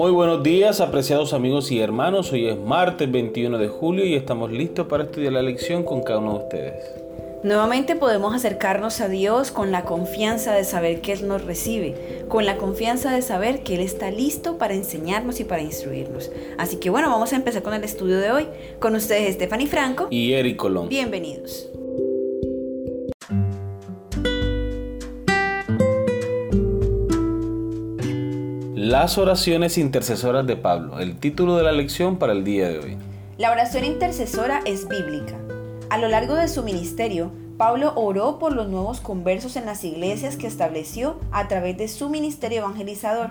Muy buenos días, apreciados amigos y hermanos. Hoy es martes 21 de julio y estamos listos para estudiar la lección con cada uno de ustedes. Nuevamente podemos acercarnos a Dios con la confianza de saber que Él nos recibe, con la confianza de saber que Él está listo para enseñarnos y para instruirnos. Así que bueno, vamos a empezar con el estudio de hoy. Con ustedes Stephanie Franco y Eric Colón. Bienvenidos. Las oraciones intercesoras de Pablo, el título de la lección para el día de hoy. La oración intercesora es bíblica. A lo largo de su ministerio, Pablo oró por los nuevos conversos en las iglesias que estableció a través de su ministerio evangelizador.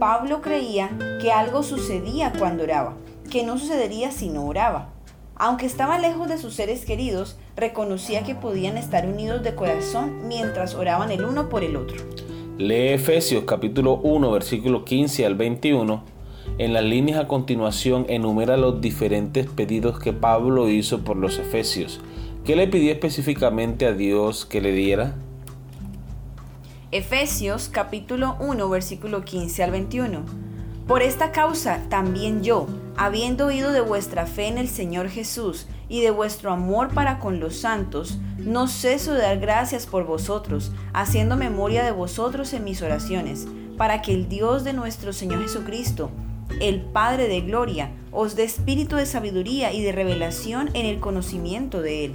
Pablo creía que algo sucedía cuando oraba, que no sucedería si no oraba. Aunque estaba lejos de sus seres queridos, reconocía que podían estar unidos de corazón mientras oraban el uno por el otro. Lee Efesios capítulo 1 versículo 15 al 21. En las líneas a continuación enumera los diferentes pedidos que Pablo hizo por los efesios. ¿Qué le pidió específicamente a Dios que le diera? Efesios capítulo 1 versículo 15 al 21. Por esta causa también yo, habiendo oído de vuestra fe en el Señor Jesús y de vuestro amor para con los santos, no ceso de dar gracias por vosotros, haciendo memoria de vosotros en mis oraciones, para que el Dios de nuestro Señor Jesucristo, el Padre de Gloria, os dé espíritu de sabiduría y de revelación en el conocimiento de Él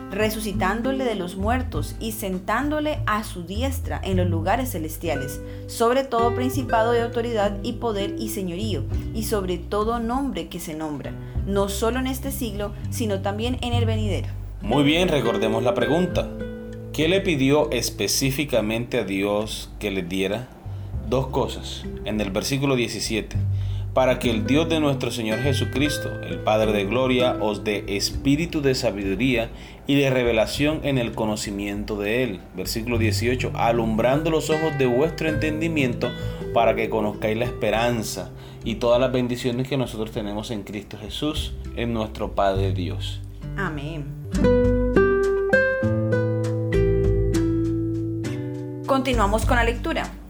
resucitándole de los muertos y sentándole a su diestra en los lugares celestiales, sobre todo principado de autoridad y poder y señorío, y sobre todo nombre que se nombra no solo en este siglo, sino también en el venidero. Muy bien, recordemos la pregunta. ¿Qué le pidió específicamente a Dios que le diera? Dos cosas. En el versículo 17 para que el Dios de nuestro Señor Jesucristo, el Padre de Gloria, os dé espíritu de sabiduría y de revelación en el conocimiento de Él. Versículo 18, alumbrando los ojos de vuestro entendimiento para que conozcáis la esperanza y todas las bendiciones que nosotros tenemos en Cristo Jesús, en nuestro Padre Dios. Amén. Continuamos con la lectura.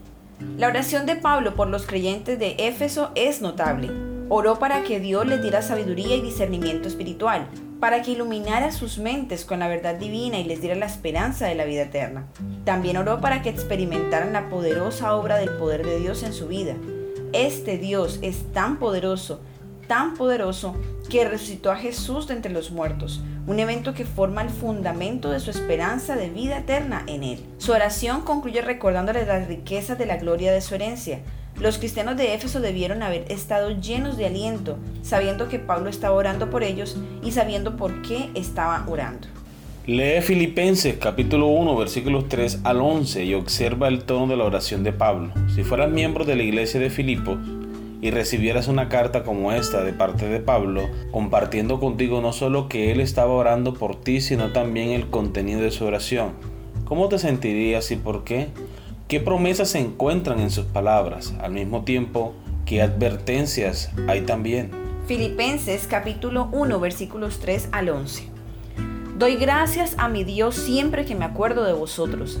La oración de Pablo por los creyentes de Éfeso es notable. Oró para que Dios les diera sabiduría y discernimiento espiritual, para que iluminara sus mentes con la verdad divina y les diera la esperanza de la vida eterna. También oró para que experimentaran la poderosa obra del poder de Dios en su vida. Este Dios es tan poderoso, tan poderoso, que resucitó a Jesús de entre los muertos, un evento que forma el fundamento de su esperanza de vida eterna en Él. Su oración concluye recordándole las riquezas de la gloria de su herencia. Los cristianos de Éfeso debieron haber estado llenos de aliento, sabiendo que Pablo estaba orando por ellos y sabiendo por qué estaba orando. Lee Filipenses capítulo 1 versículos 3 al 11 y observa el tono de la oración de Pablo. Si fueras miembro de la iglesia de Filipos, y recibieras una carta como esta de parte de Pablo, compartiendo contigo no solo que él estaba orando por ti, sino también el contenido de su oración. ¿Cómo te sentirías y por qué? ¿Qué promesas se encuentran en sus palabras? Al mismo tiempo, ¿qué advertencias hay también? Filipenses capítulo 1 versículos 3 al 11. Doy gracias a mi Dios siempre que me acuerdo de vosotros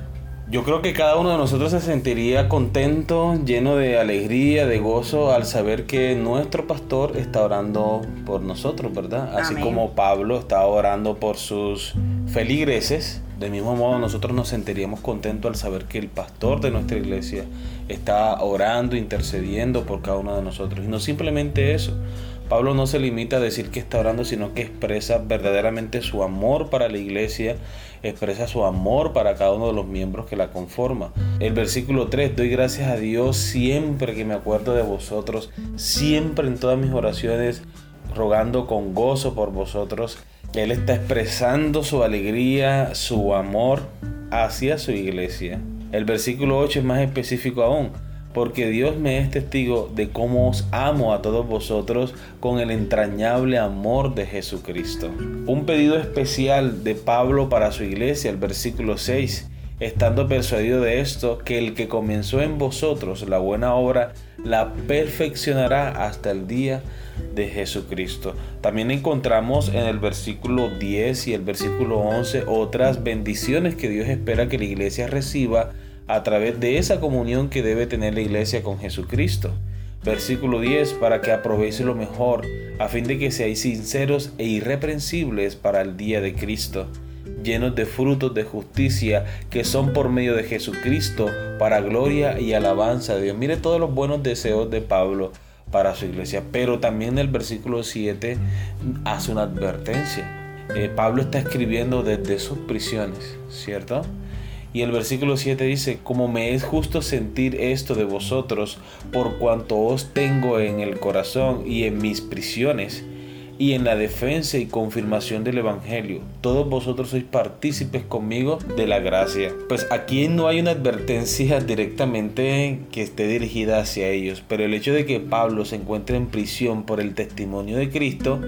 Yo creo que cada uno de nosotros se sentiría contento, lleno de alegría, de gozo al saber que nuestro pastor está orando por nosotros, ¿verdad? Así como Pablo está orando por sus feligreses, de mismo modo nosotros nos sentiríamos contentos al saber que el pastor de nuestra iglesia está orando, intercediendo por cada uno de nosotros. Y no simplemente eso, Pablo no se limita a decir que está orando, sino que expresa verdaderamente su amor para la iglesia, expresa su amor para cada uno de los miembros que la conforma. El versículo 3, doy gracias a Dios siempre que me acuerdo de vosotros, siempre en todas mis oraciones, rogando con gozo por vosotros. Él está expresando su alegría, su amor hacia su iglesia. El versículo 8 es más específico aún porque Dios me es testigo de cómo os amo a todos vosotros con el entrañable amor de Jesucristo. Un pedido especial de Pablo para su iglesia, el versículo 6, estando persuadido de esto, que el que comenzó en vosotros la buena obra, la perfeccionará hasta el día de Jesucristo. También encontramos en el versículo 10 y el versículo 11 otras bendiciones que Dios espera que la iglesia reciba a través de esa comunión que debe tener la iglesia con Jesucristo. Versículo 10, para que aprovechéis lo mejor, a fin de que seáis sinceros e irreprensibles para el día de Cristo, llenos de frutos de justicia que son por medio de Jesucristo, para gloria y alabanza de Dios. Mire todos los buenos deseos de Pablo para su iglesia, pero también el versículo 7 hace una advertencia. Eh, Pablo está escribiendo desde sus prisiones, ¿cierto? Y el versículo 7 dice, como me es justo sentir esto de vosotros, por cuanto os tengo en el corazón y en mis prisiones, y en la defensa y confirmación del Evangelio. Todos vosotros sois partícipes conmigo de la gracia. Pues aquí no hay una advertencia directamente que esté dirigida hacia ellos, pero el hecho de que Pablo se encuentre en prisión por el testimonio de Cristo,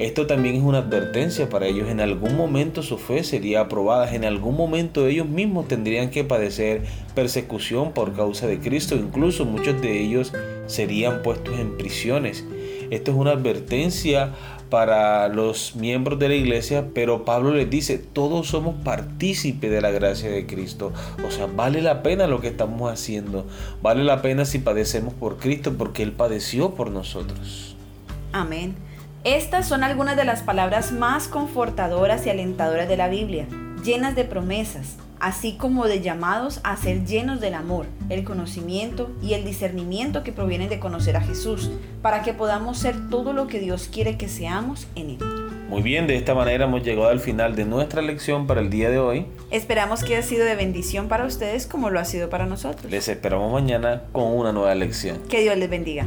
esto también es una advertencia para ellos. En algún momento su fe sería aprobada. En algún momento ellos mismos tendrían que padecer persecución por causa de Cristo. Incluso muchos de ellos serían puestos en prisiones. Esto es una advertencia para los miembros de la iglesia, pero Pablo les dice, todos somos partícipes de la gracia de Cristo. O sea, vale la pena lo que estamos haciendo. Vale la pena si padecemos por Cristo porque Él padeció por nosotros. Amén. Estas son algunas de las palabras más confortadoras y alentadoras de la Biblia, llenas de promesas, así como de llamados a ser llenos del amor, el conocimiento y el discernimiento que provienen de conocer a Jesús, para que podamos ser todo lo que Dios quiere que seamos en Él. Muy bien, de esta manera hemos llegado al final de nuestra lección para el día de hoy. Esperamos que haya sido de bendición para ustedes como lo ha sido para nosotros. Les esperamos mañana con una nueva lección. Que Dios les bendiga.